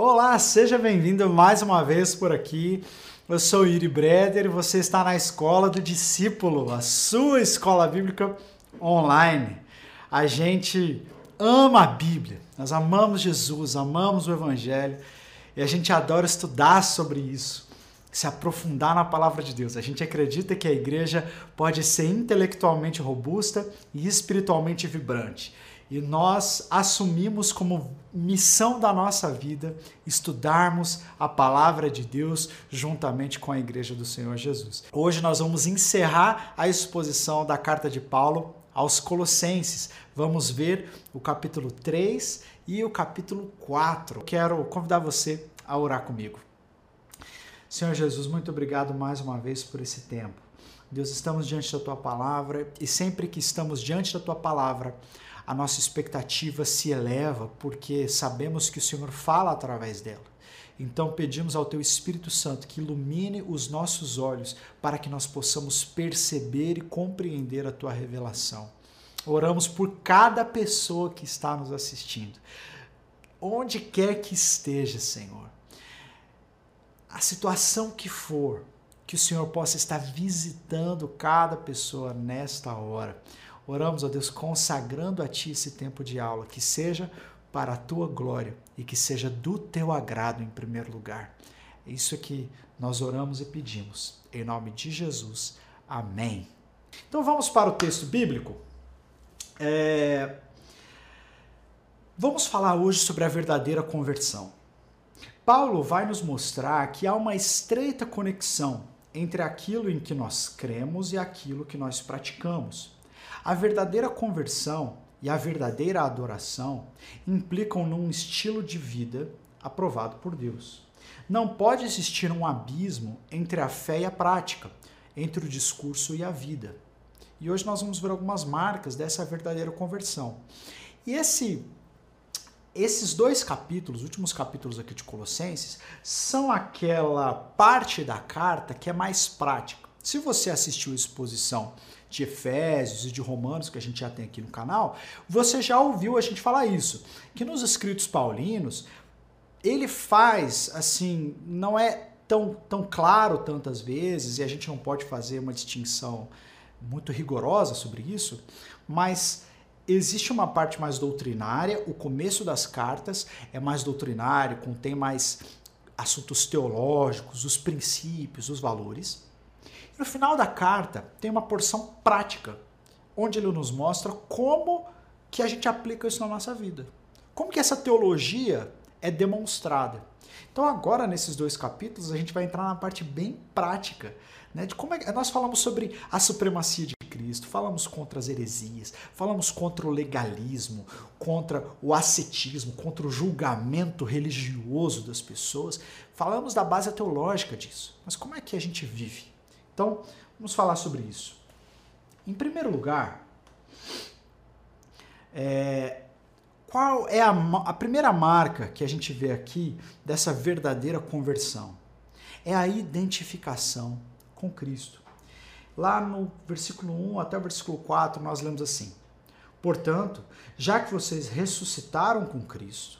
Olá, seja bem-vindo mais uma vez por aqui. Eu sou Yuri Breder e você está na Escola do Discípulo, a sua escola bíblica online. A gente ama a Bíblia, nós amamos Jesus, amamos o Evangelho e a gente adora estudar sobre isso, se aprofundar na palavra de Deus. A gente acredita que a igreja pode ser intelectualmente robusta e espiritualmente vibrante. E nós assumimos como missão da nossa vida estudarmos a palavra de Deus juntamente com a igreja do Senhor Jesus. Hoje nós vamos encerrar a exposição da carta de Paulo aos Colossenses. Vamos ver o capítulo 3 e o capítulo 4. Quero convidar você a orar comigo. Senhor Jesus, muito obrigado mais uma vez por esse tempo. Deus, estamos diante da tua palavra e sempre que estamos diante da tua palavra, a nossa expectativa se eleva porque sabemos que o Senhor fala através dela. Então pedimos ao Teu Espírito Santo que ilumine os nossos olhos para que nós possamos perceber e compreender a Tua revelação. Oramos por cada pessoa que está nos assistindo, onde quer que esteja, Senhor. A situação que for, que o Senhor possa estar visitando cada pessoa nesta hora Oramos, ó Deus, consagrando a Ti esse tempo de aula, que seja para a Tua glória e que seja do Teu agrado em primeiro lugar. É isso que nós oramos e pedimos. Em nome de Jesus. Amém. Então vamos para o texto bíblico. É... Vamos falar hoje sobre a verdadeira conversão. Paulo vai nos mostrar que há uma estreita conexão entre aquilo em que nós cremos e aquilo que nós praticamos. A verdadeira conversão e a verdadeira adoração implicam num estilo de vida aprovado por Deus. Não pode existir um abismo entre a fé e a prática, entre o discurso e a vida. E hoje nós vamos ver algumas marcas dessa verdadeira conversão. E esse esses dois capítulos, últimos capítulos aqui de Colossenses, são aquela parte da carta que é mais prática. Se você assistiu a exposição de Efésios e de Romanos, que a gente já tem aqui no canal, você já ouviu a gente falar isso. Que nos escritos paulinos, ele faz, assim, não é tão, tão claro tantas vezes, e a gente não pode fazer uma distinção muito rigorosa sobre isso, mas existe uma parte mais doutrinária, o começo das cartas é mais doutrinário, contém mais assuntos teológicos, os princípios, os valores. No final da carta tem uma porção prática, onde ele nos mostra como que a gente aplica isso na nossa vida. Como que essa teologia é demonstrada. Então agora nesses dois capítulos a gente vai entrar na parte bem prática, né, de como é, nós falamos sobre a supremacia de Cristo, falamos contra as heresias, falamos contra o legalismo, contra o ascetismo, contra o julgamento religioso das pessoas, falamos da base teológica disso. Mas como é que a gente vive? Então, vamos falar sobre isso. Em primeiro lugar, é, qual é a, a primeira marca que a gente vê aqui dessa verdadeira conversão? É a identificação com Cristo. Lá no versículo 1 até o versículo 4, nós lemos assim: Portanto, já que vocês ressuscitaram com Cristo,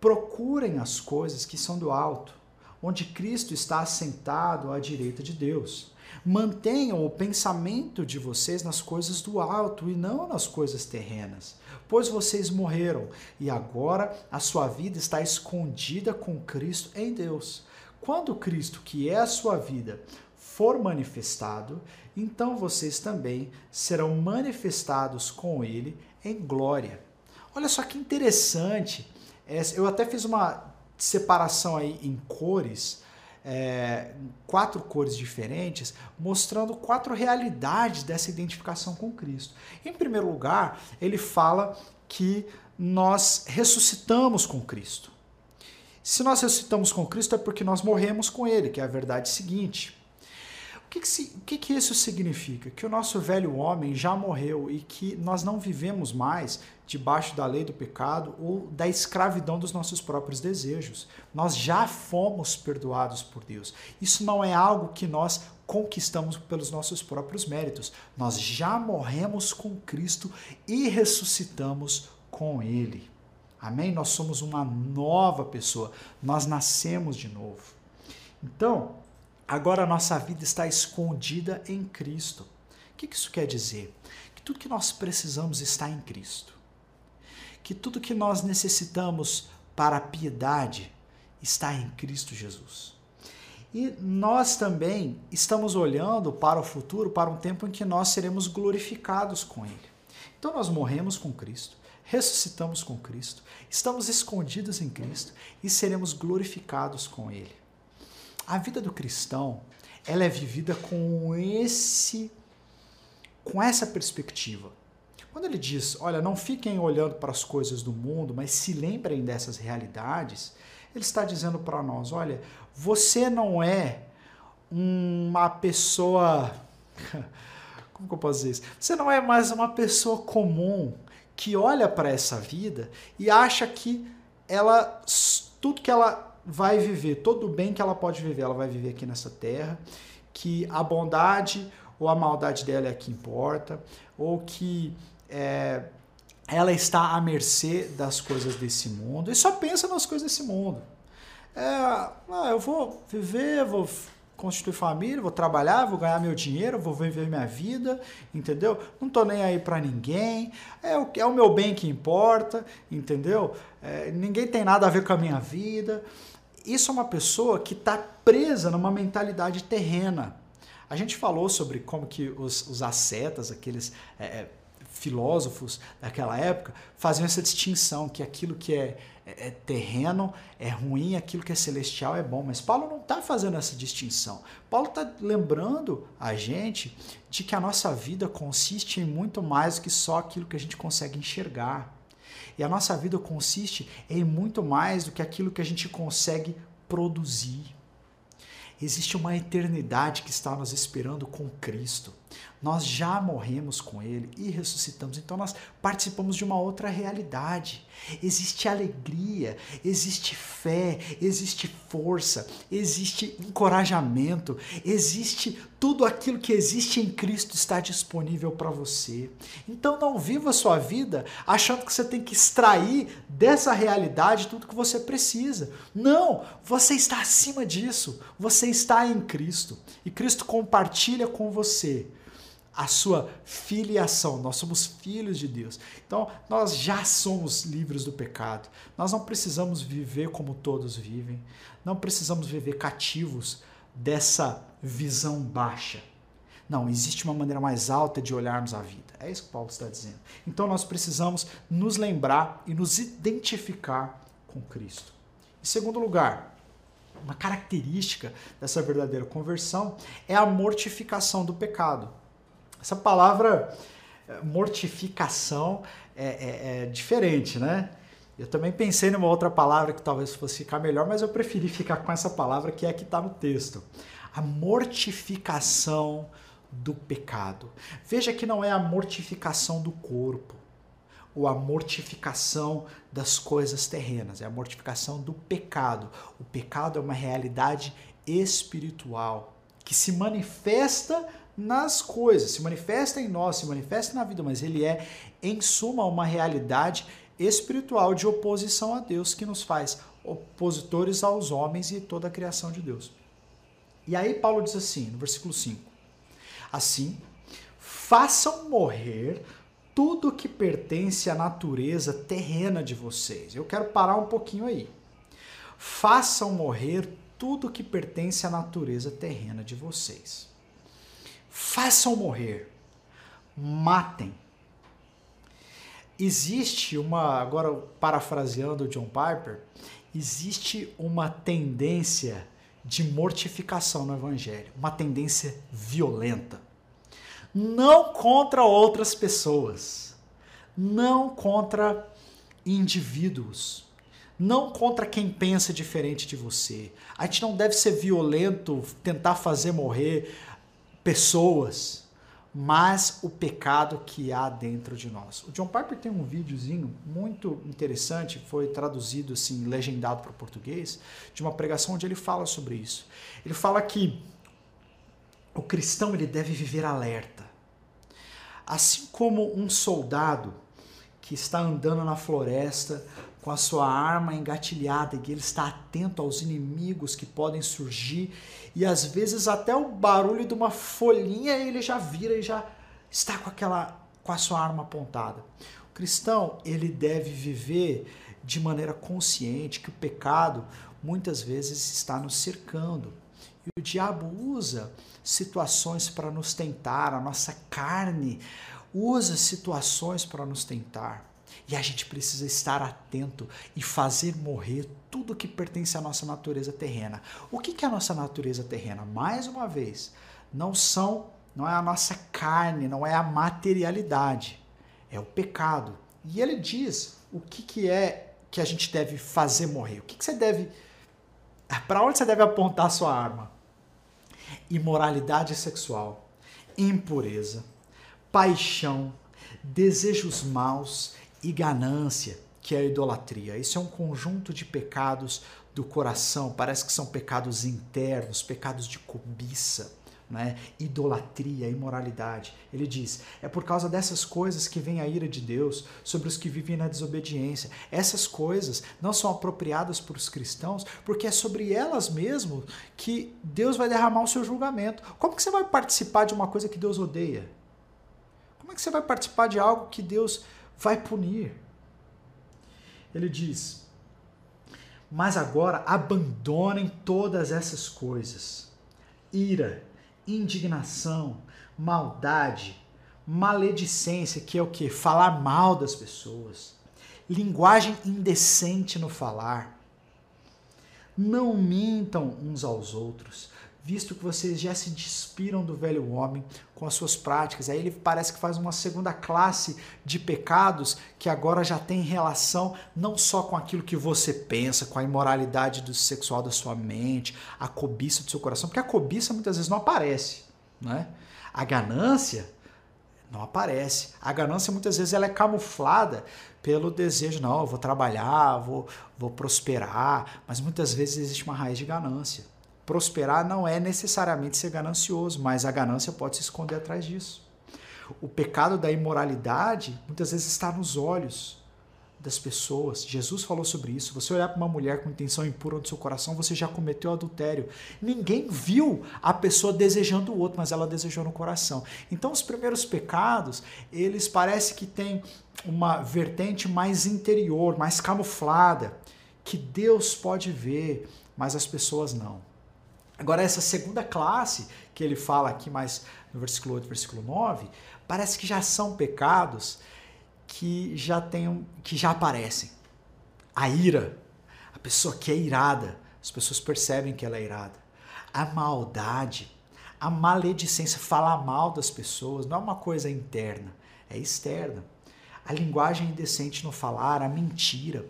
procurem as coisas que são do alto onde Cristo está assentado à direita de Deus. Mantenham o pensamento de vocês nas coisas do alto e não nas coisas terrenas, pois vocês morreram e agora a sua vida está escondida com Cristo em Deus. Quando Cristo, que é a sua vida, for manifestado, então vocês também serão manifestados com Ele em glória. Olha só que interessante. Eu até fiz uma separação aí em cores, é, quatro cores diferentes, mostrando quatro realidades dessa identificação com Cristo. Em primeiro lugar, ele fala que nós ressuscitamos com Cristo. Se nós ressuscitamos com Cristo é porque nós morremos com Ele, que é a verdade seguinte que, que, o que, que isso significa? Que o nosso velho homem já morreu e que nós não vivemos mais debaixo da lei do pecado ou da escravidão dos nossos próprios desejos. Nós já fomos perdoados por Deus. Isso não é algo que nós conquistamos pelos nossos próprios méritos. Nós já morremos com Cristo e ressuscitamos com Ele. Amém? Nós somos uma nova pessoa. Nós nascemos de novo. Então, agora a nossa vida está escondida em Cristo. O que isso quer dizer? Que tudo que nós precisamos está em Cristo. Que tudo que nós necessitamos para a piedade está em Cristo Jesus. E nós também estamos olhando para o futuro, para um tempo em que nós seremos glorificados com Ele. Então nós morremos com Cristo, ressuscitamos com Cristo, estamos escondidos em Cristo e seremos glorificados com Ele. A vida do cristão, ela é vivida com esse com essa perspectiva. Quando ele diz, olha, não fiquem olhando para as coisas do mundo, mas se lembrem dessas realidades, ele está dizendo para nós: olha, você não é uma pessoa. Como que eu posso dizer isso? Você não é mais uma pessoa comum que olha para essa vida e acha que ela tudo que ela vai viver, todo o bem que ela pode viver, ela vai viver aqui nessa terra, que a bondade ou a maldade dela é que importa, ou que é, ela está à mercê das coisas desse mundo e só pensa nas coisas desse mundo. É, ah, eu vou viver, vou constituir família, vou trabalhar, vou ganhar meu dinheiro, vou viver minha vida, entendeu? Não tô nem aí para ninguém, é o, é o meu bem que importa, entendeu? É, ninguém tem nada a ver com a minha vida. Isso é uma pessoa que está presa numa mentalidade terrena. A gente falou sobre como que os, os ascetas, aqueles é, é filósofos daquela época faziam essa distinção que aquilo que é, é, é terreno é ruim, aquilo que é celestial é bom. Mas Paulo não está fazendo essa distinção. Paulo está lembrando a gente de que a nossa vida consiste em muito mais do que só aquilo que a gente consegue enxergar. E a nossa vida consiste em muito mais do que aquilo que a gente consegue produzir. Existe uma eternidade que está nos esperando com Cristo. Nós já morremos com Ele e ressuscitamos, então nós participamos de uma outra realidade. Existe alegria, existe fé, existe força, existe encorajamento, existe tudo aquilo que existe em Cristo está disponível para você. Então não viva a sua vida achando que você tem que extrair dessa realidade tudo que você precisa. Não, você está acima disso. Você está em Cristo e Cristo compartilha com você a sua filiação. Nós somos filhos de Deus. Então, nós já somos livres do pecado. Nós não precisamos viver como todos vivem. Não precisamos viver cativos dessa visão baixa. Não, existe uma maneira mais alta de olharmos a vida. É isso que Paulo está dizendo. Então, nós precisamos nos lembrar e nos identificar com Cristo. Em segundo lugar, uma característica dessa verdadeira conversão é a mortificação do pecado. Essa palavra eh, mortificação é, é, é, diferente, né? Eu também pensei numa outra palavra que talvez fosse ficar melhor, mas eu preferi ficar com essa palavra que é a que está no texto. A mortificação do pecado. Veja que não é a mortificação do corpo ou a mortificação das coisas terrenas, é a mortificação do pecado. O pecado é uma realidade espiritual que se manifesta nas coisas, se manifesta em nós, se manifesta na vida, mas ele é, em suma, uma realidade espiritual de oposição a Deus que nos faz opositores aos homens e toda a criação de Deus. E aí Paulo diz assim, no versículo 5: Assim, façam morrer tudo que pertence à natureza terrena de vocês. Eu quero parar um pouquinho aí. Façam morrer tudo que pertence à natureza terrena de vocês façam morrer, matem. Existe uma, agora parafraseando John Piper, existe uma tendência de mortificação no evangelho, uma tendência violenta. Não contra outras pessoas, não contra indivíduos, não contra quem pensa diferente de você. A gente não deve ser violento, tentar fazer morrer pessoas, mas o pecado que há dentro de nós. O John Piper tem um videozinho muito interessante, foi traduzido assim, legendado para o português, de uma pregação onde ele fala sobre isso. Ele fala que o cristão ele deve viver alerta. Assim como um soldado que está andando na floresta com a sua arma engatilhada e ele está atento aos inimigos que podem surgir e às vezes até o barulho de uma folhinha ele já vira e já está com aquela com a sua arma apontada. O cristão, ele deve viver de maneira consciente que o pecado muitas vezes está nos cercando. E o diabo usa situações para nos tentar, a nossa carne usa situações para nos tentar. E a gente precisa estar atento e fazer morrer tudo que pertence à nossa natureza terrena. O que é a nossa natureza terrena? Mais uma vez, não são, não é a nossa carne, não é a materialidade, é o pecado. E ele diz o que, que é que a gente deve fazer morrer. O que, que você deve. Para onde você deve apontar a sua arma? Imoralidade sexual, impureza, paixão, desejos maus e ganância, que é a idolatria. Isso é um conjunto de pecados do coração, parece que são pecados internos, pecados de cobiça, né? idolatria, imoralidade. Ele diz: é por causa dessas coisas que vem a ira de Deus sobre os que vivem na desobediência. Essas coisas não são apropriadas para os cristãos, porque é sobre elas mesmo que Deus vai derramar o seu julgamento. Como que você vai participar de uma coisa que Deus odeia? Como é que você vai participar de algo que Deus vai punir. Ele diz: Mas agora abandonem todas essas coisas: ira, indignação, maldade, maledicência, que é o que? Falar mal das pessoas, linguagem indecente no falar. Não mintam uns aos outros, visto que vocês já se despiram do velho homem com as suas práticas. Aí ele parece que faz uma segunda classe de pecados que agora já tem relação não só com aquilo que você pensa, com a imoralidade do sexual da sua mente, a cobiça do seu coração, porque a cobiça muitas vezes não aparece, né? A ganância não aparece. A ganância muitas vezes ela é camuflada pelo desejo, não, eu vou trabalhar, vou, vou prosperar, mas muitas vezes existe uma raiz de ganância. Prosperar não é necessariamente ser ganancioso, mas a ganância pode se esconder atrás disso. O pecado da imoralidade muitas vezes está nos olhos das pessoas. Jesus falou sobre isso. Você olhar para uma mulher com intenção impura no seu coração, você já cometeu adultério. Ninguém viu a pessoa desejando o outro, mas ela desejou no coração. Então, os primeiros pecados, eles parecem que têm uma vertente mais interior, mais camuflada, que Deus pode ver, mas as pessoas não. Agora, essa segunda classe que ele fala aqui mais no versículo 8, versículo 9, parece que já são pecados que já tem, que já aparecem. A ira, a pessoa que é irada, as pessoas percebem que ela é irada. A maldade, a maledicência, falar mal das pessoas, não é uma coisa interna, é externa. A linguagem indecente no falar, a mentira,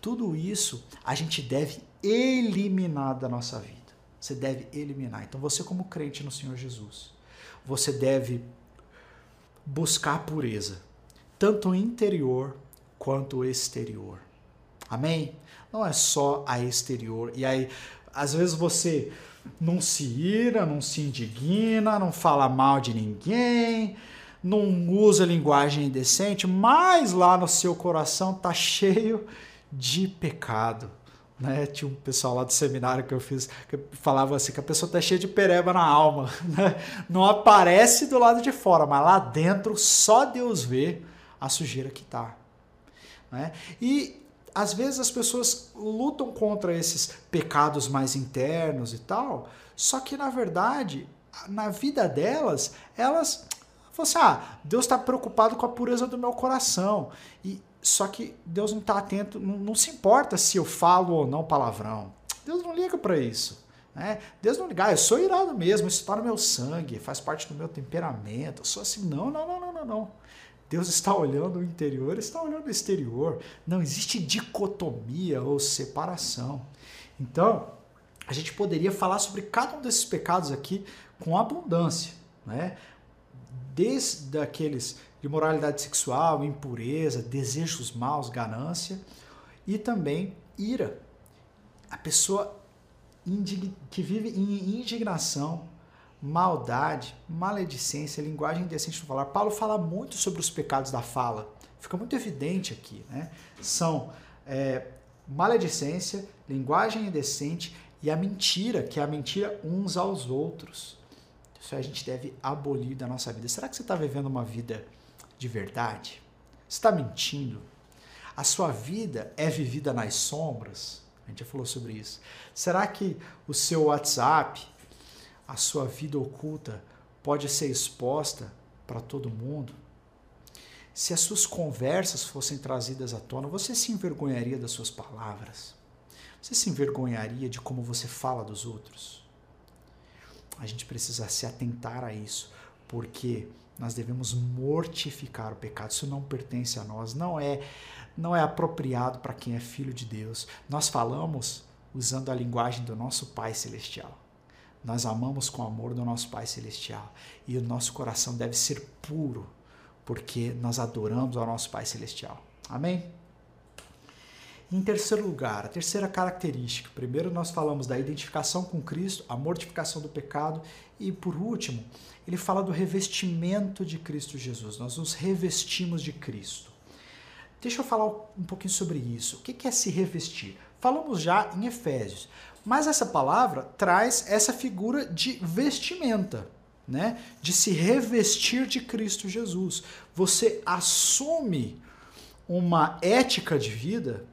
tudo isso a gente deve eliminar da nossa vida. Você deve eliminar. Então, você, como crente no Senhor Jesus, você deve buscar pureza, tanto interior quanto exterior. Amém? Não é só a exterior. E aí, às vezes você não se ira, não se indigna, não fala mal de ninguém, não usa linguagem indecente, mas lá no seu coração tá cheio de pecado né? Tinha um pessoal lá do seminário que eu fiz que falava assim que a pessoa tá cheia de pereba na alma, né? Não aparece do lado de fora, mas lá dentro só Deus vê a sujeira que tá, né? E às vezes as pessoas lutam contra esses pecados mais internos e tal, só que na verdade, na vida delas, elas falam assim: ah, Deus está preocupado com a pureza do meu coração. E só que Deus não está atento, não, não, se importa se eu falo ou não palavrão. Deus não liga para isso. Né? Deus não liga, ah, eu sou irado mesmo, isso está no meu sangue, faz parte do meu temperamento. Eu sou assim, não, não, não, não, não, não. Deus está olhando o interior, está olhando o exterior. Não existe dicotomia ou separação. Então, a gente poderia falar sobre cada um desses pecados aqui com abundância, né? Desde aqueles de moralidade sexual, impureza, desejos maus, ganância e também ira. A pessoa que vive em indignação, maldade, maledicência, linguagem indecente no falar. Paulo fala muito sobre os pecados da fala. Fica muito evidente aqui, né? São é, maledicência, linguagem indecente e a mentira, que é a mentira uns aos outros. Isso a gente deve abolir da nossa vida. Será que você está vivendo uma vida de verdade? Está mentindo? A sua vida é vivida nas sombras? A gente já falou sobre isso. Será que o seu WhatsApp, a sua vida oculta, pode ser exposta para todo mundo? Se as suas conversas fossem trazidas à tona, você se envergonharia das suas palavras? Você se envergonharia de como você fala dos outros? A gente precisa se atentar a isso, porque nós devemos mortificar o pecado. Isso não pertence a nós, não é não é apropriado para quem é filho de Deus. Nós falamos usando a linguagem do nosso Pai celestial. Nós amamos com o amor do nosso Pai celestial e o nosso coração deve ser puro, porque nós adoramos ao nosso Pai celestial. Amém? Em terceiro lugar, a terceira característica. Primeiro, nós falamos da identificação com Cristo, a mortificação do pecado, e por último, ele fala do revestimento de Cristo Jesus. Nós nos revestimos de Cristo. Deixa eu falar um pouquinho sobre isso. O que é se revestir? Falamos já em Efésios, mas essa palavra traz essa figura de vestimenta. Né, de se revestir de Cristo Jesus. Você assume uma ética de vida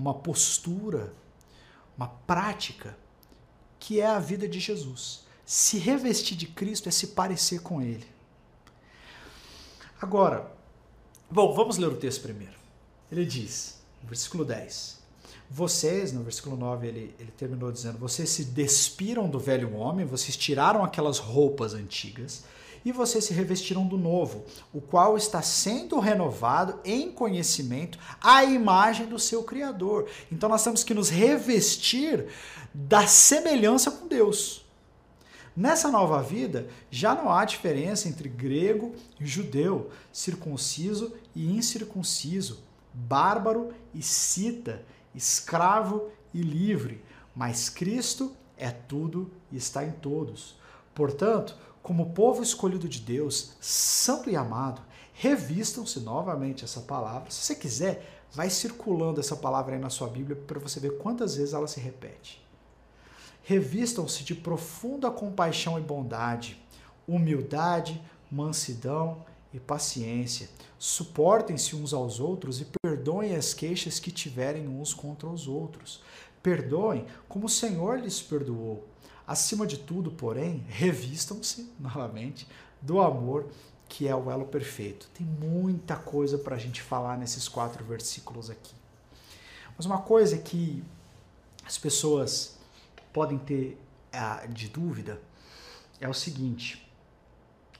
uma postura, uma prática que é a vida de Jesus. Se revestir de Cristo é se parecer com Ele. Agora, bom, vamos ler o texto primeiro. Ele diz, no versículo 10: Vocês, no versículo 9, ele, ele terminou dizendo: Vocês se despiram do velho homem, vocês tiraram aquelas roupas antigas e vocês se revestiram do novo, o qual está sendo renovado em conhecimento à imagem do seu Criador. Então nós temos que nos revestir da semelhança com Deus. Nessa nova vida, já não há diferença entre grego e judeu, circunciso e incircunciso, bárbaro e cita, escravo e livre, mas Cristo é tudo e está em todos. Portanto, como povo escolhido de Deus, santo e amado, revistam-se novamente essa palavra. Se você quiser, vai circulando essa palavra aí na sua Bíblia para você ver quantas vezes ela se repete. Revistam-se de profunda compaixão e bondade, humildade, mansidão e paciência. Suportem-se uns aos outros e perdoem as queixas que tiverem uns contra os outros. Perdoem como o Senhor lhes perdoou. Acima de tudo, porém, revistam-se, novamente, do amor que é o elo perfeito. Tem muita coisa para a gente falar nesses quatro versículos aqui. Mas uma coisa que as pessoas podem ter uh, de dúvida é o seguinte: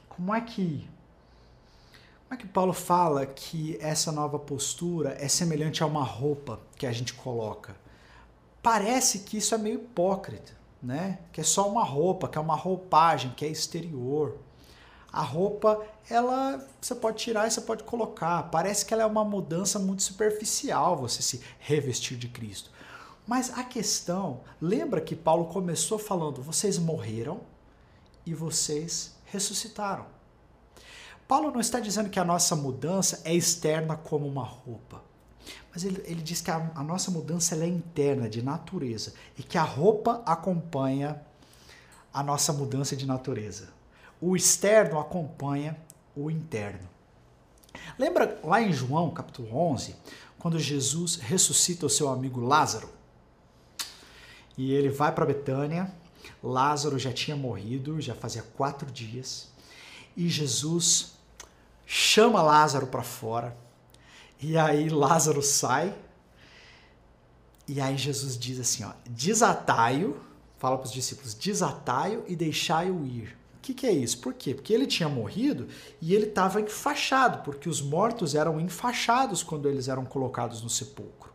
como é que como é que Paulo fala que essa nova postura é semelhante a uma roupa que a gente coloca? Parece que isso é meio hipócrita né? Que é só uma roupa, que é uma roupagem, que é exterior. A roupa, ela você pode tirar e você pode colocar. Parece que ela é uma mudança muito superficial, você se revestir de Cristo. Mas a questão, lembra que Paulo começou falando: vocês morreram e vocês ressuscitaram. Paulo não está dizendo que a nossa mudança é externa como uma roupa. Mas ele, ele diz que a, a nossa mudança é interna, de natureza, e que a roupa acompanha a nossa mudança de natureza. O externo acompanha o interno. Lembra lá em João, capítulo 11, quando Jesus ressuscita o seu amigo Lázaro? E ele vai para Betânia, Lázaro já tinha morrido, já fazia quatro dias, e Jesus chama Lázaro para fora e aí Lázaro sai. E aí Jesus diz assim, ó, desatai-o, fala para os discípulos, desatai-o e deixai-o ir. O que, que é isso? Por quê? Porque ele tinha morrido e ele estava enfaixado, porque os mortos eram enfaixados quando eles eram colocados no sepulcro.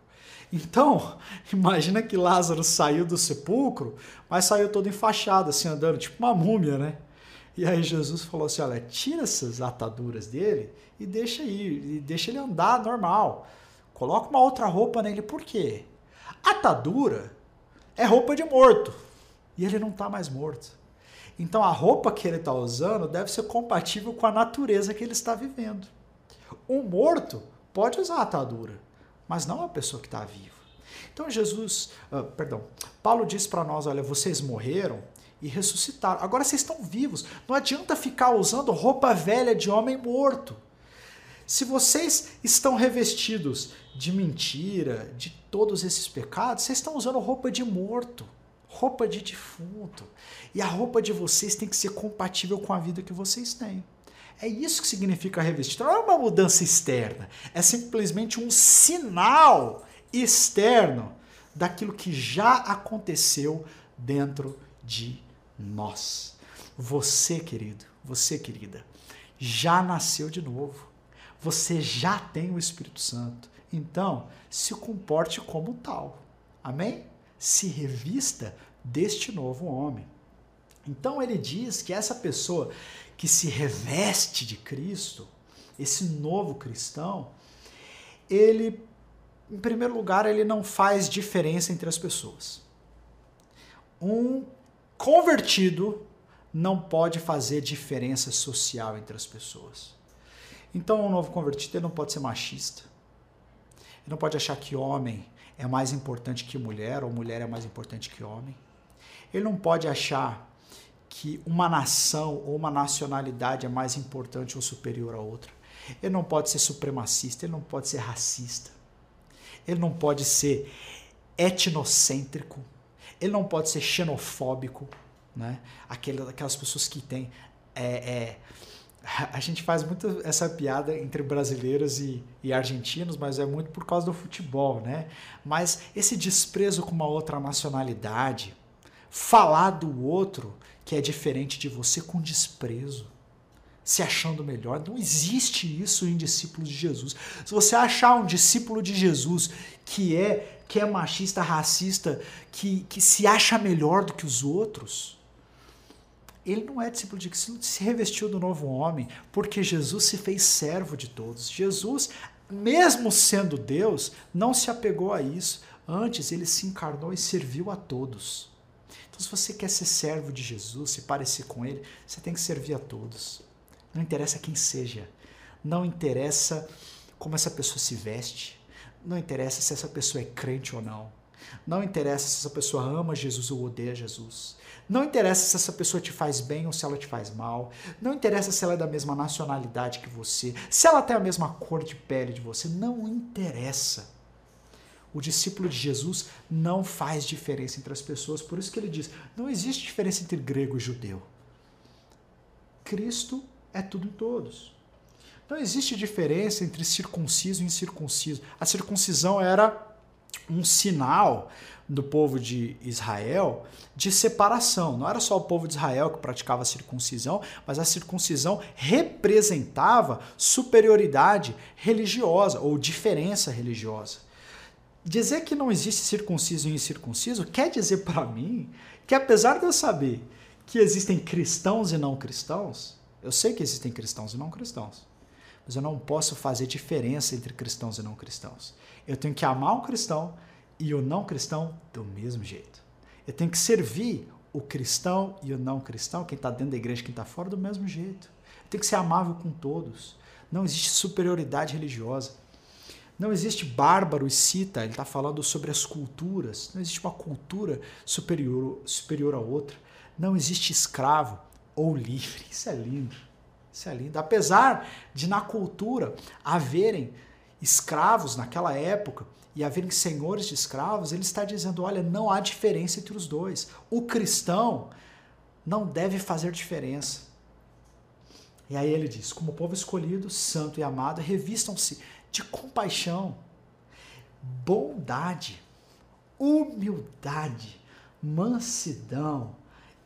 Então, imagina que Lázaro saiu do sepulcro, mas saiu todo enfaixado, assim, andando, tipo uma múmia, né? E aí Jesus falou assim: olha, tira essas ataduras dele e deixa ir, e deixa ele andar normal. Coloca uma outra roupa nele, por quê? Atadura é roupa de morto e ele não está mais morto. Então a roupa que ele está usando deve ser compatível com a natureza que ele está vivendo. Um morto pode usar atadura, mas não a pessoa que está viva. Então Jesus, uh, perdão, Paulo diz para nós, olha, vocês morreram e ressuscitaram. Agora vocês estão vivos. Não adianta ficar usando roupa velha de homem morto. Se vocês estão revestidos de mentira, de todos esses pecados, vocês estão usando roupa de morto, roupa de defunto. E a roupa de vocês tem que ser compatível com a vida que vocês têm. É isso que significa revestir. Não é uma mudança externa, é simplesmente um sinal externo daquilo que já aconteceu dentro de nós. Você, querido, você, querida, já nasceu de novo. Você já tem o Espírito Santo. Então, se comporte como tal. Amém? Se revista deste novo homem. Então ele diz que essa pessoa que se reveste de Cristo, esse novo cristão, ele, em primeiro lugar, ele não faz diferença entre as pessoas. Um convertido não pode fazer diferença social entre as pessoas. Então, um novo convertido não pode ser machista. Ele não pode achar que homem é mais importante que mulher ou mulher é mais importante que homem. Ele não pode achar que uma nação ou uma nacionalidade é mais importante ou superior a outra. Ele não pode ser supremacista, ele não pode ser racista. Ele não pode ser etnocêntrico. Ele não pode ser xenofóbico, né? Aquelas pessoas que têm é, é, a gente faz muito essa piada entre brasileiros e, e, argentinos, mas é muito por causa do futebol, né? Mas esse desprezo com uma outra nacionalidade, falar do outro que é diferente de você com desprezo, se achando melhor, não existe isso em discípulos de Jesus. Se você achar um discípulo de Jesus que é que é machista, racista, que, que se acha melhor do que os outros, ele não é discípulo de Cristo, se revestiu do novo homem, porque Jesus se fez servo de todos. Jesus, mesmo sendo Deus, não se apegou a isso. Antes, ele se encarnou e serviu a todos. Então, se você quer ser servo de Jesus, se parecer com ele, você tem que servir a todos. Não interessa quem seja, não interessa como essa pessoa se veste, não interessa se essa pessoa é crente ou não. Não interessa se essa pessoa ama Jesus ou odeia Jesus. Não interessa se essa pessoa te faz bem ou se ela te faz mal. Não interessa se ela é da mesma nacionalidade que você, se ela tem a mesma cor de pele de você. Não interessa. O discípulo de Jesus não faz diferença entre as pessoas, por isso que ele diz: não existe diferença entre grego e judeu. Cristo é tudo em todos. Não existe diferença entre circunciso e incircunciso. A circuncisão era um sinal do povo de Israel de separação. Não era só o povo de Israel que praticava a circuncisão, mas a circuncisão representava superioridade religiosa ou diferença religiosa. Dizer que não existe circunciso e incircunciso quer dizer para mim que apesar de eu saber que existem cristãos e não cristãos, eu sei que existem cristãos e não cristãos, mas eu não posso fazer diferença entre cristãos e não cristãos. Eu tenho que amar um cristão e o não cristão do mesmo jeito. Eu tenho que servir o cristão e o não cristão, quem está dentro da igreja, quem está fora, do mesmo jeito. Eu tenho que ser amável com todos. Não existe superioridade religiosa. Não existe bárbaro e cita, ele está falando sobre as culturas. Não existe uma cultura superior, superior a outra. Não existe escravo ou livre. Isso é lindo. Isso é lindo. Apesar de na cultura haverem escravos naquela época e haverem senhores de escravos, ele está dizendo: olha, não há diferença entre os dois. O cristão não deve fazer diferença. E aí ele diz: como povo escolhido, santo e amado, revistam-se de compaixão, bondade, humildade, mansidão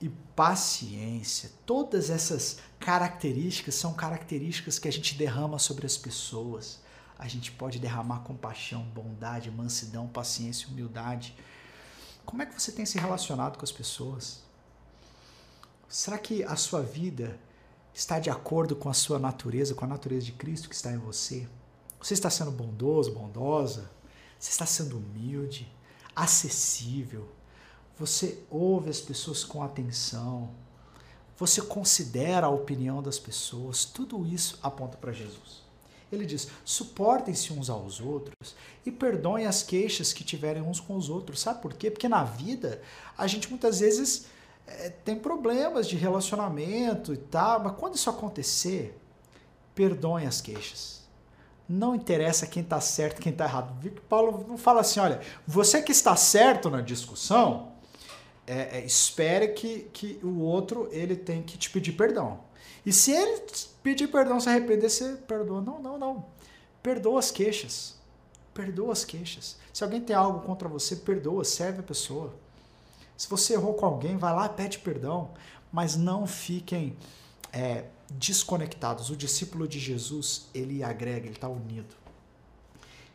e paciência. Todas essas características são características que a gente derrama sobre as pessoas a gente pode derramar compaixão, bondade, mansidão, paciência, humildade. Como é que você tem se relacionado com as pessoas? Será que a sua vida está de acordo com a sua natureza, com a natureza de Cristo que está em você? Você está sendo bondoso, bondosa? Você está sendo humilde, acessível? Você ouve as pessoas com atenção? Você considera a opinião das pessoas? Tudo isso aponta para Jesus. Ele diz: suportem-se uns aos outros e perdoem as queixas que tiverem uns com os outros. Sabe por quê? Porque na vida a gente muitas vezes é, tem problemas de relacionamento e tal, mas quando isso acontecer, perdoem as queixas. Não interessa quem está certo quem está errado. Paulo não fala assim: olha, você que está certo na discussão, é, é, espere que, que o outro ele tem que te pedir perdão. E se ele pedir perdão, se arrepender, você perdoa. Não, não, não. Perdoa as queixas. Perdoa as queixas. Se alguém tem algo contra você, perdoa, serve a pessoa. Se você errou com alguém, vai lá, pede perdão. Mas não fiquem é, desconectados. O discípulo de Jesus, ele agrega, ele está unido.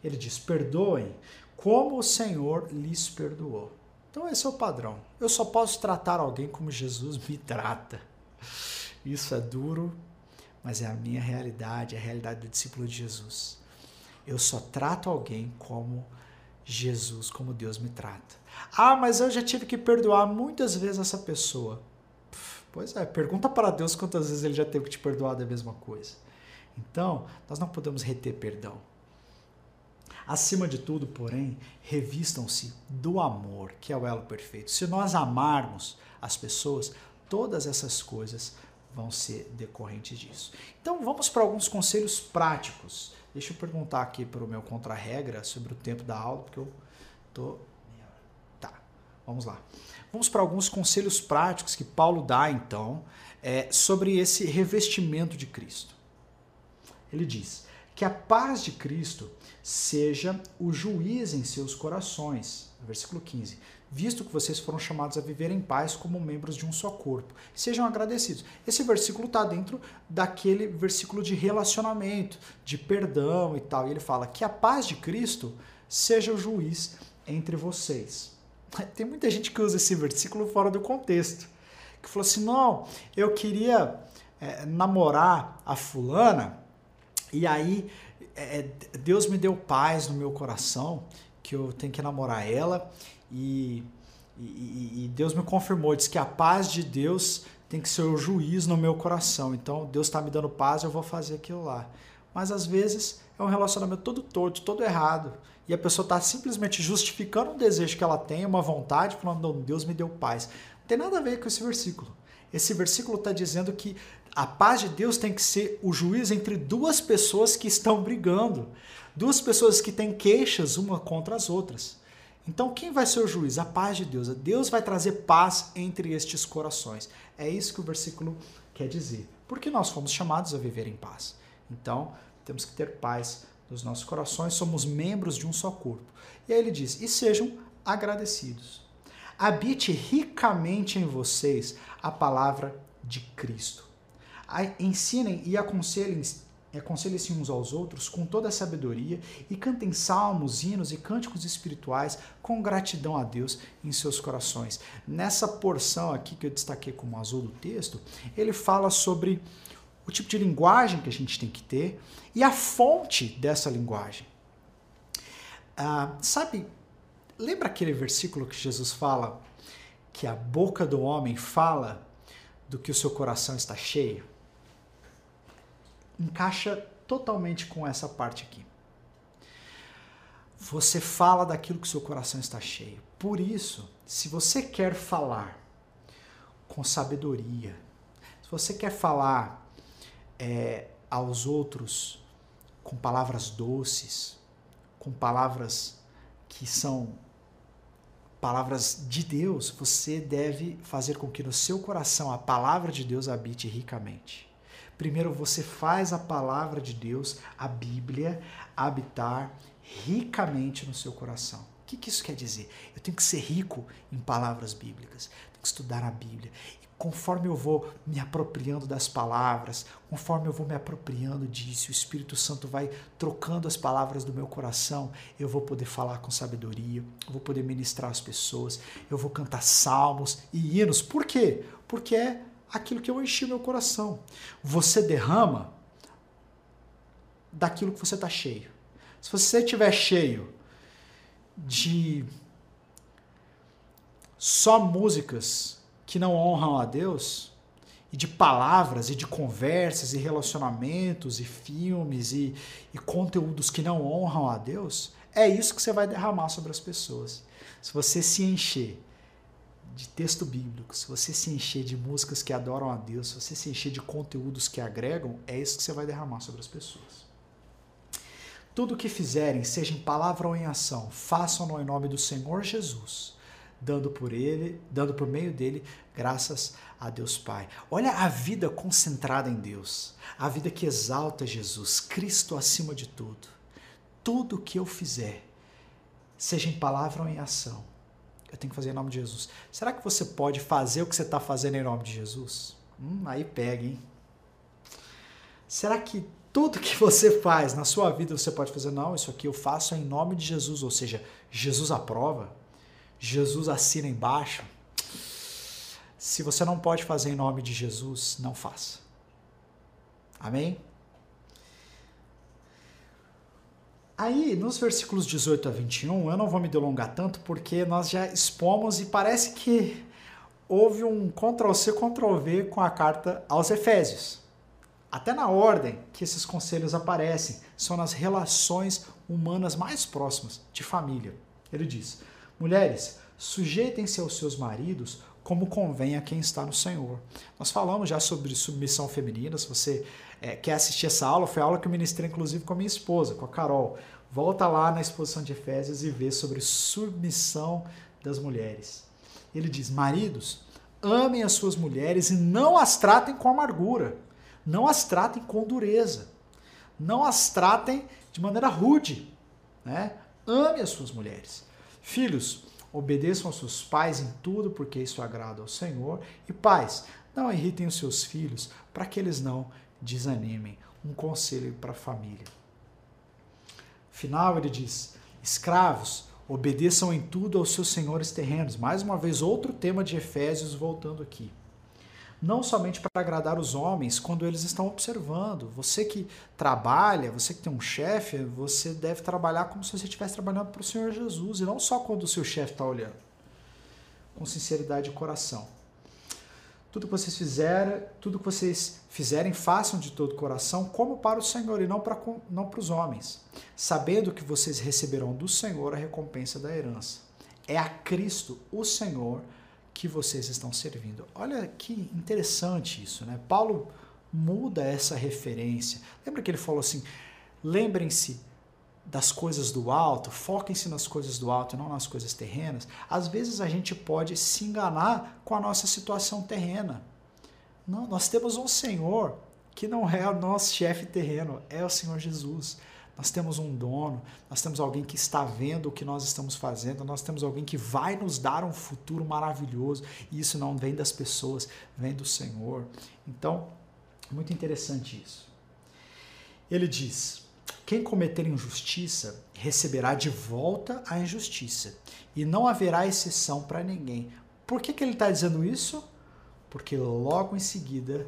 Ele diz: perdoem como o Senhor lhes perdoou. Então esse é o padrão. Eu só posso tratar alguém como Jesus me trata. Isso é duro, mas é a minha realidade, é a realidade do discípulo de Jesus. Eu só trato alguém como Jesus, como Deus me trata. Ah, mas eu já tive que perdoar muitas vezes essa pessoa. Pois é, pergunta para Deus quantas vezes ele já teve que te perdoar da mesma coisa. Então, nós não podemos reter perdão. Acima de tudo, porém, revistam-se do amor, que é o elo perfeito. Se nós amarmos as pessoas, todas essas coisas vão ser decorrentes disso. Então, vamos para alguns conselhos práticos. Deixa eu perguntar aqui para o meu contra-regra sobre o tempo da aula, porque eu tô. Tá, vamos lá. Vamos para alguns conselhos práticos que Paulo dá, então, é, sobre esse revestimento de Cristo. Ele diz que a paz de Cristo seja o juiz em seus corações. Versículo 15. Visto que vocês foram chamados a viver em paz como membros de um só corpo, sejam agradecidos. Esse versículo está dentro daquele versículo de relacionamento, de perdão e tal. E ele fala que a paz de Cristo seja o juiz entre vocês. Tem muita gente que usa esse versículo fora do contexto. Que falou assim: não, eu queria é, namorar a fulana, e aí é, é, Deus me deu paz no meu coração que eu tenho que namorar ela e, e, e Deus me confirmou, disse que a paz de Deus tem que ser o juiz no meu coração. Então Deus está me dando paz, eu vou fazer aquilo lá. Mas às vezes é um relacionamento todo torto, todo errado. E a pessoa está simplesmente justificando um desejo que ela tem, uma vontade, falando, Deus me deu paz. Não tem nada a ver com esse versículo. Esse versículo está dizendo que a paz de Deus tem que ser o juiz entre duas pessoas que estão brigando, duas pessoas que têm queixas uma contra as outras. Então, quem vai ser o juiz? A paz de Deus. Deus vai trazer paz entre estes corações. É isso que o versículo quer dizer. Porque nós fomos chamados a viver em paz. Então, temos que ter paz nos nossos corações, somos membros de um só corpo. E aí ele diz: e sejam agradecidos. Habite ricamente em vocês a palavra de Cristo ensinem e aconselhem-se aconselhem-se uns aos outros com toda a sabedoria e cantem salmos, hinos e cânticos espirituais com gratidão a Deus em seus corações. Nessa porção aqui que eu destaquei como azul do texto, ele fala sobre o tipo de linguagem que a gente tem que ter e a fonte dessa linguagem. Ah, sabe, lembra aquele versículo que Jesus fala que a boca do homem fala do que o seu coração está cheio? Encaixa totalmente com essa parte aqui. Você fala daquilo que seu coração está cheio. Por isso, se você quer falar com sabedoria, se você quer falar é, aos outros com palavras doces, com palavras que são palavras de Deus, você deve fazer com que no seu coração a palavra de Deus habite ricamente. Primeiro você faz a palavra de Deus, a Bíblia, habitar ricamente no seu coração. O que, que isso quer dizer? Eu tenho que ser rico em palavras bíblicas, tenho que estudar a Bíblia. E conforme eu vou me apropriando das palavras, conforme eu vou me apropriando disso, o Espírito Santo vai trocando as palavras do meu coração, eu vou poder falar com sabedoria, eu vou poder ministrar as pessoas, eu vou cantar salmos e hinos. Por quê? Porque é aquilo que eu enchi meu coração. Você derrama daquilo que você está cheio. Se você estiver cheio de só músicas que não honram a Deus, e de palavras e de conversas e relacionamentos e filmes e, e conteúdos que não honram a Deus, é isso que você vai derramar sobre as pessoas. Se você se encher de texto bíblico, se você se encher de músicas que adoram a Deus, se você se encher de conteúdos que agregam, é isso que você vai derramar sobre as pessoas. Tudo o que fizerem, seja em palavra ou em ação, façam-no em nome do Senhor Jesus, dando por ele, dando por meio dele graças a Deus Pai. Olha a vida concentrada em Deus, a vida que exalta Jesus, Cristo acima de tudo. Tudo que eu fizer, seja em palavra ou em ação, eu tenho que fazer em nome de Jesus. Será que você pode fazer o que você está fazendo em nome de Jesus? Hum, aí pega, hein? Será que tudo que você faz na sua vida você pode fazer? Não, isso aqui eu faço em nome de Jesus, ou seja, Jesus aprova, Jesus assina embaixo. Se você não pode fazer em nome de Jesus, não faça. Amém? Aí, nos versículos 18 a 21, eu não vou me delongar tanto porque nós já expomos e parece que houve um Ctrl-C, Ctrl-V com a carta aos Efésios. Até na ordem que esses conselhos aparecem, são nas relações humanas mais próximas, de família. Ele diz: Mulheres, sujeitem-se aos seus maridos como convém a quem está no Senhor. Nós falamos já sobre submissão feminina. Se você é, quer assistir essa aula, foi a aula que eu ministrei inclusive com a minha esposa, com a Carol. Volta lá na exposição de Efésios e vê sobre submissão das mulheres. Ele diz: Maridos, amem as suas mulheres e não as tratem com amargura, não as tratem com dureza, não as tratem de maneira rude. Né? Ame as suas mulheres. Filhos, Obedeçam aos seus pais em tudo, porque isso agrada ao Senhor. E pais, não irritem os seus filhos, para que eles não desanimem. Um conselho para a família. Final, ele diz: escravos, obedeçam em tudo aos seus senhores terrenos. Mais uma vez, outro tema de Efésios voltando aqui não somente para agradar os homens quando eles estão observando. Você que trabalha, você que tem um chefe, você deve trabalhar como se você estivesse trabalhando para o Senhor Jesus e não só quando o seu chefe está olhando. Com sinceridade de coração. Tudo que vocês fizerem, tudo que vocês fizerem, façam de todo o coração, como para o Senhor e não para, não para os homens, sabendo que vocês receberão do Senhor a recompensa da herança. É a Cristo, o Senhor, que vocês estão servindo. Olha que interessante isso, né? Paulo muda essa referência. Lembra que ele falou assim: lembrem-se das coisas do alto, foquem-se nas coisas do alto e não nas coisas terrenas. Às vezes a gente pode se enganar com a nossa situação terrena. Não, nós temos um Senhor que não é o nosso chefe terreno, é o Senhor Jesus. Nós temos um dono, nós temos alguém que está vendo o que nós estamos fazendo, nós temos alguém que vai nos dar um futuro maravilhoso. E isso não vem das pessoas, vem do Senhor. Então, muito interessante isso. Ele diz: quem cometer injustiça receberá de volta a injustiça, e não haverá exceção para ninguém. Por que, que ele está dizendo isso? Porque logo em seguida,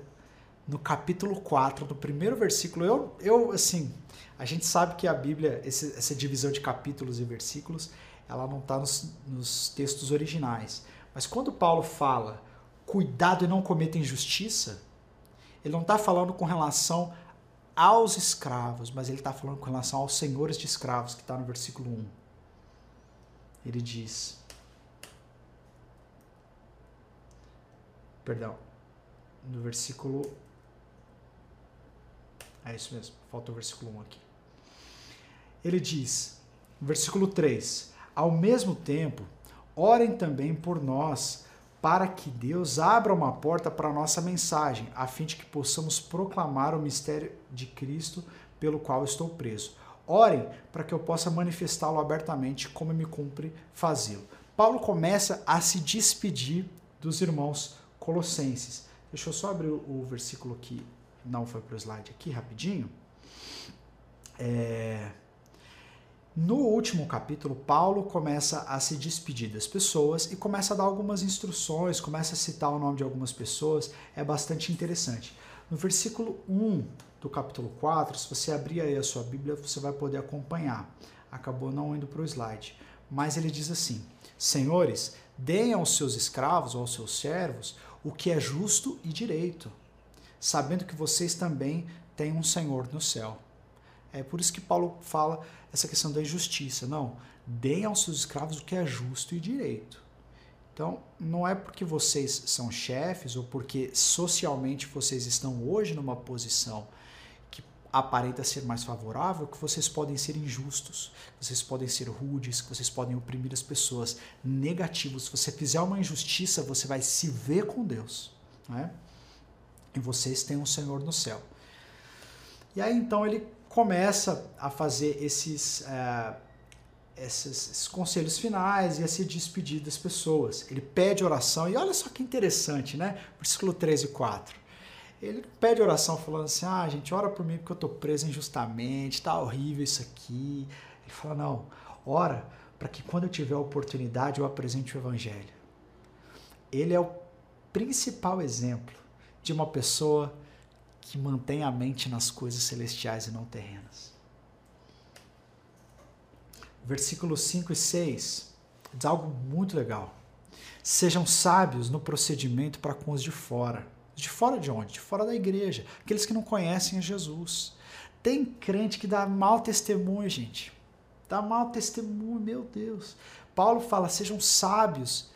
no capítulo 4, no primeiro versículo, eu, eu assim, a gente sabe que a Bíblia, esse, essa divisão de capítulos e versículos, ela não está nos, nos textos originais. Mas quando Paulo fala, cuidado e não cometa injustiça, ele não está falando com relação aos escravos, mas ele está falando com relação aos senhores de escravos, que está no versículo 1. Ele diz. Perdão. No versículo. É isso mesmo, falta o versículo 1 aqui. Ele diz, versículo 3: Ao mesmo tempo, orem também por nós, para que Deus abra uma porta para a nossa mensagem, a fim de que possamos proclamar o mistério de Cristo pelo qual estou preso. Orem para que eu possa manifestá-lo abertamente, como me cumpre fazê-lo. Paulo começa a se despedir dos irmãos colossenses. Deixa eu só abrir o versículo que não foi para o slide aqui rapidinho. É... No último capítulo, Paulo começa a se despedir das pessoas e começa a dar algumas instruções, começa a citar o nome de algumas pessoas, é bastante interessante. No versículo 1 do capítulo 4, se você abrir aí a sua Bíblia, você vai poder acompanhar. Acabou não indo para o slide. Mas ele diz assim: Senhores, deem aos seus escravos ou aos seus servos o que é justo e direito, sabendo que vocês também têm um Senhor no céu. É por isso que Paulo fala essa questão da injustiça. Não, deem aos seus escravos o que é justo e direito. Então, não é porque vocês são chefes ou porque socialmente vocês estão hoje numa posição aparenta ser mais favorável, que vocês podem ser injustos, vocês podem ser rudes, que vocês podem oprimir as pessoas, negativos. Se você fizer uma injustiça, você vai se ver com Deus. Né? E vocês têm um Senhor no céu. E aí então ele começa a fazer esses, é, esses, esses, conselhos finais e a se despedir das pessoas. Ele pede oração, e olha só que interessante, né? Versículo 3 e 4 ele pede oração falando assim: ah, gente, ora por mim porque eu estou preso injustamente, tá horrível isso aqui. Ele fala: não, ora para que quando eu tiver a oportunidade eu apresente o Evangelho. Ele é o principal exemplo de uma pessoa que mantém a mente nas coisas celestiais e não terrenas. Versículos 5 e 6 diz algo muito legal. Sejam sábios no procedimento para com os de fora de fora de onde? De fora da igreja. Aqueles que não conhecem a Jesus. Tem crente que dá mau testemunho, gente. Dá mau testemunho, meu Deus. Paulo fala: sejam sábios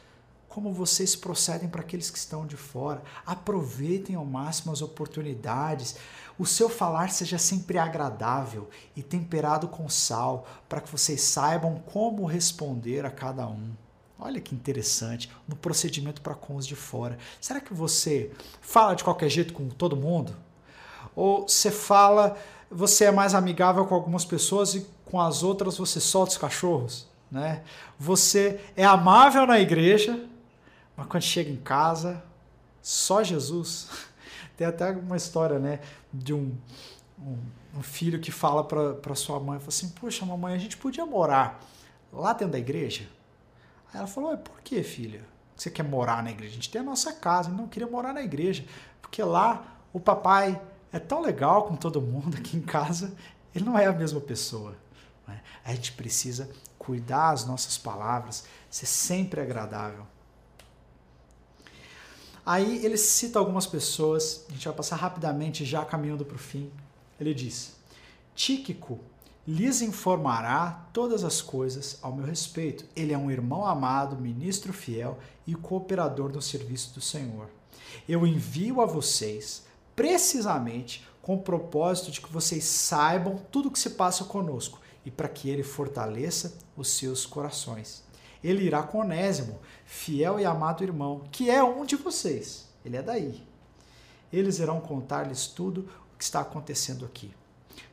como vocês procedem para aqueles que estão de fora. Aproveitem ao máximo as oportunidades. O seu falar seja sempre agradável e temperado com sal, para que vocês saibam como responder a cada um. Olha que interessante, no procedimento para com os de fora. Será que você fala de qualquer jeito com todo mundo? Ou você fala, você é mais amigável com algumas pessoas e com as outras você solta os cachorros? Né? Você é amável na igreja, mas quando chega em casa, só Jesus. Tem até uma história né, de um, um, um filho que fala para sua mãe, fala assim, poxa mamãe, a gente podia morar lá dentro da igreja? Aí ela falou: por que, filha? Você quer morar na igreja? A gente tem a nossa casa, não queria morar na igreja, porque lá o papai é tão legal com todo mundo aqui em casa, ele não é a mesma pessoa. Né? A gente precisa cuidar as nossas palavras, ser sempre agradável. Aí ele cita algumas pessoas, a gente vai passar rapidamente já caminhando para o fim. Ele diz: Tíquico lhes informará todas as coisas ao meu respeito. Ele é um irmão amado, ministro fiel e cooperador no serviço do Senhor. Eu envio a vocês precisamente com o propósito de que vocês saibam tudo o que se passa conosco e para que ele fortaleça os seus corações. Ele irá com Onésimo, fiel e amado irmão, que é um de vocês. Ele é daí. Eles irão contar-lhes tudo o que está acontecendo aqui.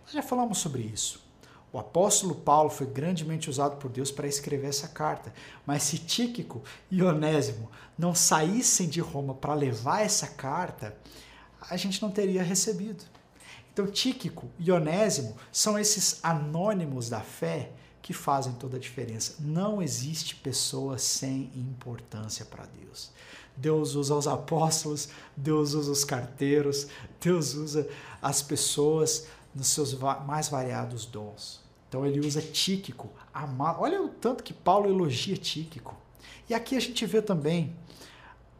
Nós já falamos sobre isso. O apóstolo Paulo foi grandemente usado por Deus para escrever essa carta, mas se Tíquico e Onésimo não saíssem de Roma para levar essa carta, a gente não teria recebido. Então, Tíquico e Onésimo são esses anônimos da fé que fazem toda a diferença. Não existe pessoa sem importância para Deus. Deus usa os apóstolos, Deus usa os carteiros, Deus usa as pessoas nos seus mais variados dons. Então ele usa Tíquico. Olha o tanto que Paulo elogia Tíquico. E aqui a gente vê também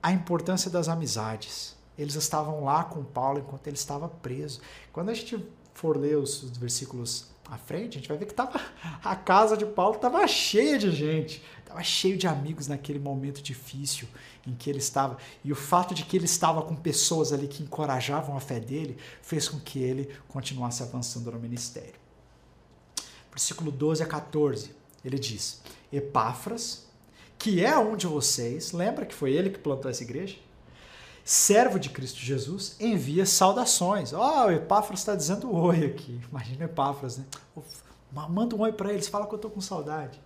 a importância das amizades. Eles estavam lá com Paulo enquanto ele estava preso. Quando a gente for ler os, versículos à frente, a gente vai ver que tava, a casa de Paulo estava cheia de gente, estava cheio de amigos naquele momento difícil em que ele estava. E o fato de que ele estava com pessoas ali que encorajavam a fé dele fez com que ele continuasse avançando no ministério. Versículo 12 a 14, ele diz: Epáfras, que é um de vocês, lembra que foi ele que plantou essa igreja? Servo de Cristo Jesus, envia saudações. Ó, oh, o Epáfras está dizendo oi aqui. Imagina Epáfras, né? Manda um oi para eles, fala que eu estou com saudade.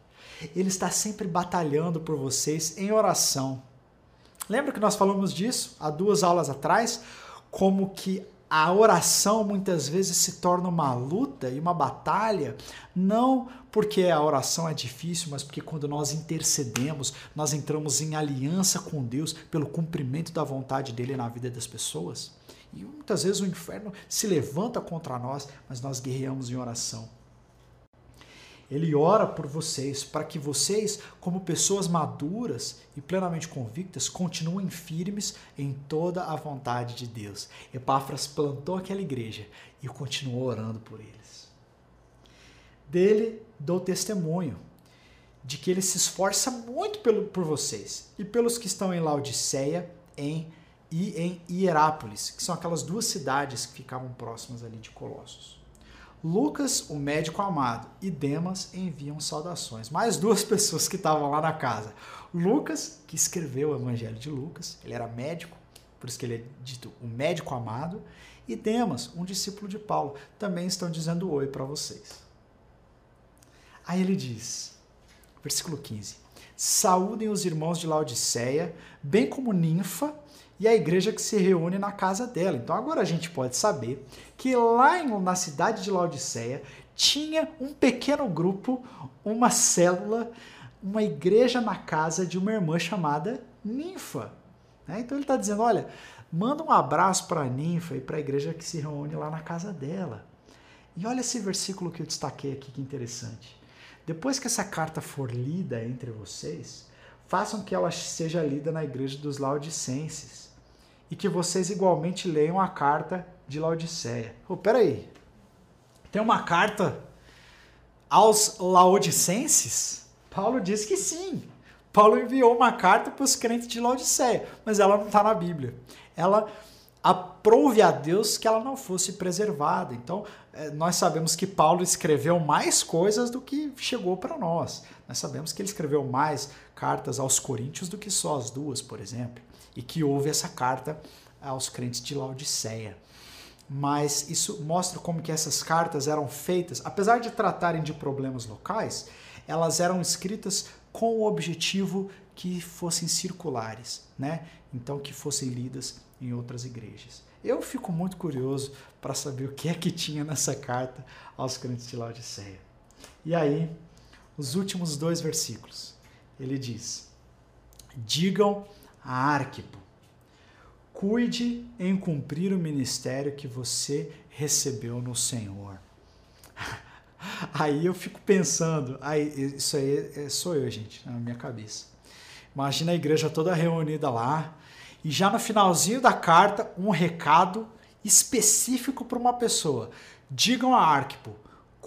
Ele está sempre batalhando por vocês em oração. Lembra que nós falamos disso há duas aulas atrás? Como que a oração muitas vezes se torna uma luta e uma batalha, não porque a oração é difícil, mas porque quando nós intercedemos, nós entramos em aliança com Deus pelo cumprimento da vontade dele na vida das pessoas. E muitas vezes o inferno se levanta contra nós, mas nós guerreamos em oração. Ele ora por vocês para que vocês, como pessoas maduras e plenamente convictas, continuem firmes em toda a vontade de Deus. Epáfras plantou aquela igreja e continuou orando por eles. Dele dou testemunho de que ele se esforça muito pelo, por vocês e pelos que estão em Laodiceia em, e em Hierápolis, que são aquelas duas cidades que ficavam próximas ali de Colossos. Lucas, o médico amado, e Demas enviam saudações. Mais duas pessoas que estavam lá na casa. Lucas, que escreveu o Evangelho de Lucas, ele era médico, por isso que ele é dito o médico amado, e Demas, um discípulo de Paulo, também estão dizendo oi para vocês. Aí ele diz, versículo 15: Saúdem os irmãos de Laodiceia, bem como Ninfa e a igreja que se reúne na casa dela. Então agora a gente pode saber que lá na cidade de Laodiceia tinha um pequeno grupo, uma célula, uma igreja na casa de uma irmã chamada Ninfa. Né? Então ele está dizendo: olha, manda um abraço para a Ninfa e para a igreja que se reúne lá na casa dela. E olha esse versículo que eu destaquei aqui, que interessante. Depois que essa carta for lida entre vocês, façam que ela seja lida na igreja dos Laodicenses e que vocês igualmente leiam a carta de Laodiceia. Oh, peraí, tem uma carta aos Laodicenses? Paulo diz que sim. Paulo enviou uma carta para os crentes de Laodiceia, mas ela não está na Bíblia. Ela aprove a Deus que ela não fosse preservada. Então, eh, nós sabemos que Paulo escreveu mais coisas do que chegou para nós. Nós sabemos que ele escreveu mais cartas aos coríntios do que só as duas, por exemplo e que houve essa carta aos crentes de Laodiceia. Mas isso mostra como que essas cartas eram feitas, apesar de tratarem de problemas locais, elas eram escritas com o objetivo que fossem circulares, né? Então que fossem lidas em outras igrejas. Eu fico muito curioso para saber o que é que tinha nessa carta aos crentes de Laodiceia. E aí, os últimos dois versículos. Ele diz: Digam a Arquipo. Cuide em cumprir o ministério que você recebeu no Senhor. Aí eu fico pensando, aí, isso aí é, sou eu, gente, na minha cabeça. Imagina a igreja toda reunida lá, e já no finalzinho da carta, um recado específico para uma pessoa. Digam a Arquipo,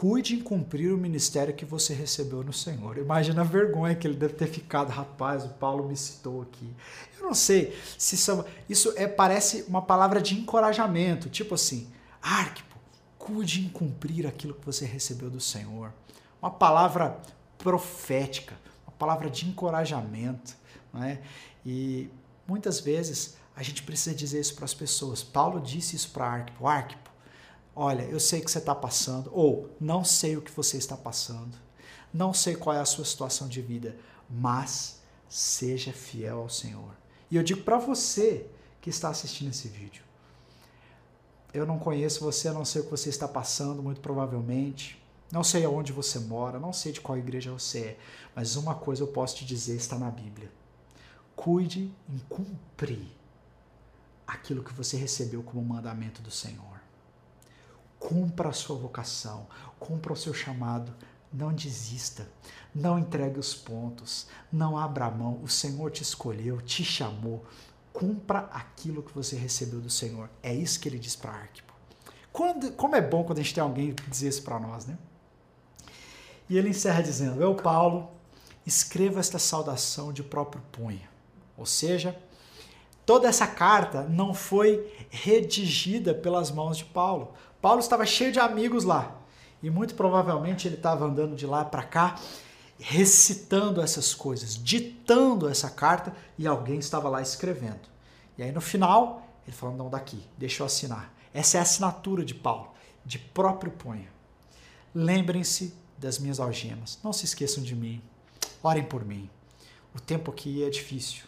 cuide em cumprir o ministério que você recebeu no Senhor. Imagina a vergonha que ele deve ter ficado, rapaz, o Paulo me citou aqui. Eu não sei se isso, isso é, parece uma palavra de encorajamento, tipo assim, Arquipo, cuide em cumprir aquilo que você recebeu do Senhor. Uma palavra profética, uma palavra de encorajamento, não é? E muitas vezes a gente precisa dizer isso para as pessoas. Paulo disse isso para Arquipo, Arquipo, olha, eu sei que você está passando, ou não sei o que você está passando, não sei qual é a sua situação de vida, mas seja fiel ao Senhor. E eu digo para você que está assistindo esse vídeo, eu não conheço você, não sei o que você está passando, muito provavelmente, não sei aonde você mora, não sei de qual igreja você é, mas uma coisa eu posso te dizer está na Bíblia. Cuide em cumprir aquilo que você recebeu como mandamento do Senhor cumpra a sua vocação, cumpra o seu chamado, não desista, não entregue os pontos, não abra mão. O Senhor te escolheu, te chamou. Cumpra aquilo que você recebeu do Senhor. É isso que ele diz para Arquipo. Quando, como é bom quando a gente tem alguém que diz isso para nós, né? E ele encerra dizendo: Eu, Paulo, escrevo esta saudação de próprio punho. Ou seja, toda essa carta não foi redigida pelas mãos de Paulo. Paulo estava cheio de amigos lá e muito provavelmente ele estava andando de lá para cá recitando essas coisas, ditando essa carta e alguém estava lá escrevendo. E aí no final ele falou: não, daqui, deixa eu assinar. Essa é a assinatura de Paulo, de próprio punho. Lembrem-se das minhas algemas, não se esqueçam de mim, orem por mim. O tempo aqui é difícil.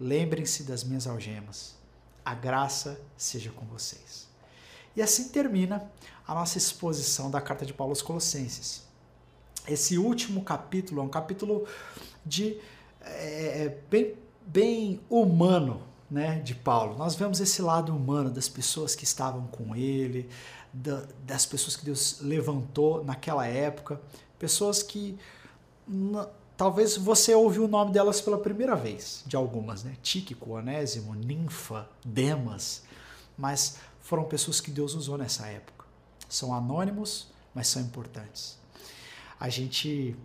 Lembrem-se das minhas algemas. A graça seja com vocês. E assim termina a nossa exposição da carta de Paulo aos Colossenses. Esse último capítulo é um capítulo de é, bem, bem humano né, de Paulo. Nós vemos esse lado humano das pessoas que estavam com ele, da, das pessoas que Deus levantou naquela época, Pessoas que talvez você ouviu o nome delas pela primeira vez, de algumas, né? Tíquico, Onésimo, Ninfa, Demas, mas foram pessoas que Deus usou nessa época. São anônimos, mas são importantes. A gente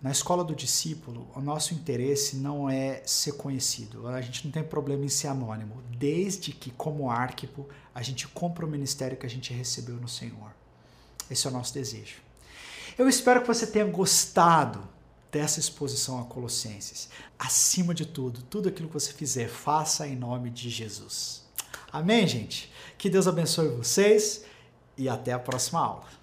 na escola do discípulo, o nosso interesse não é ser conhecido. A gente não tem problema em ser anônimo, desde que, como arquipo, a gente compra o ministério que a gente recebeu no Senhor. Esse é o nosso desejo. Eu espero que você tenha gostado dessa exposição a Colossenses. Acima de tudo, tudo aquilo que você fizer, faça em nome de Jesus. Amém, gente? Que Deus abençoe vocês e até a próxima aula.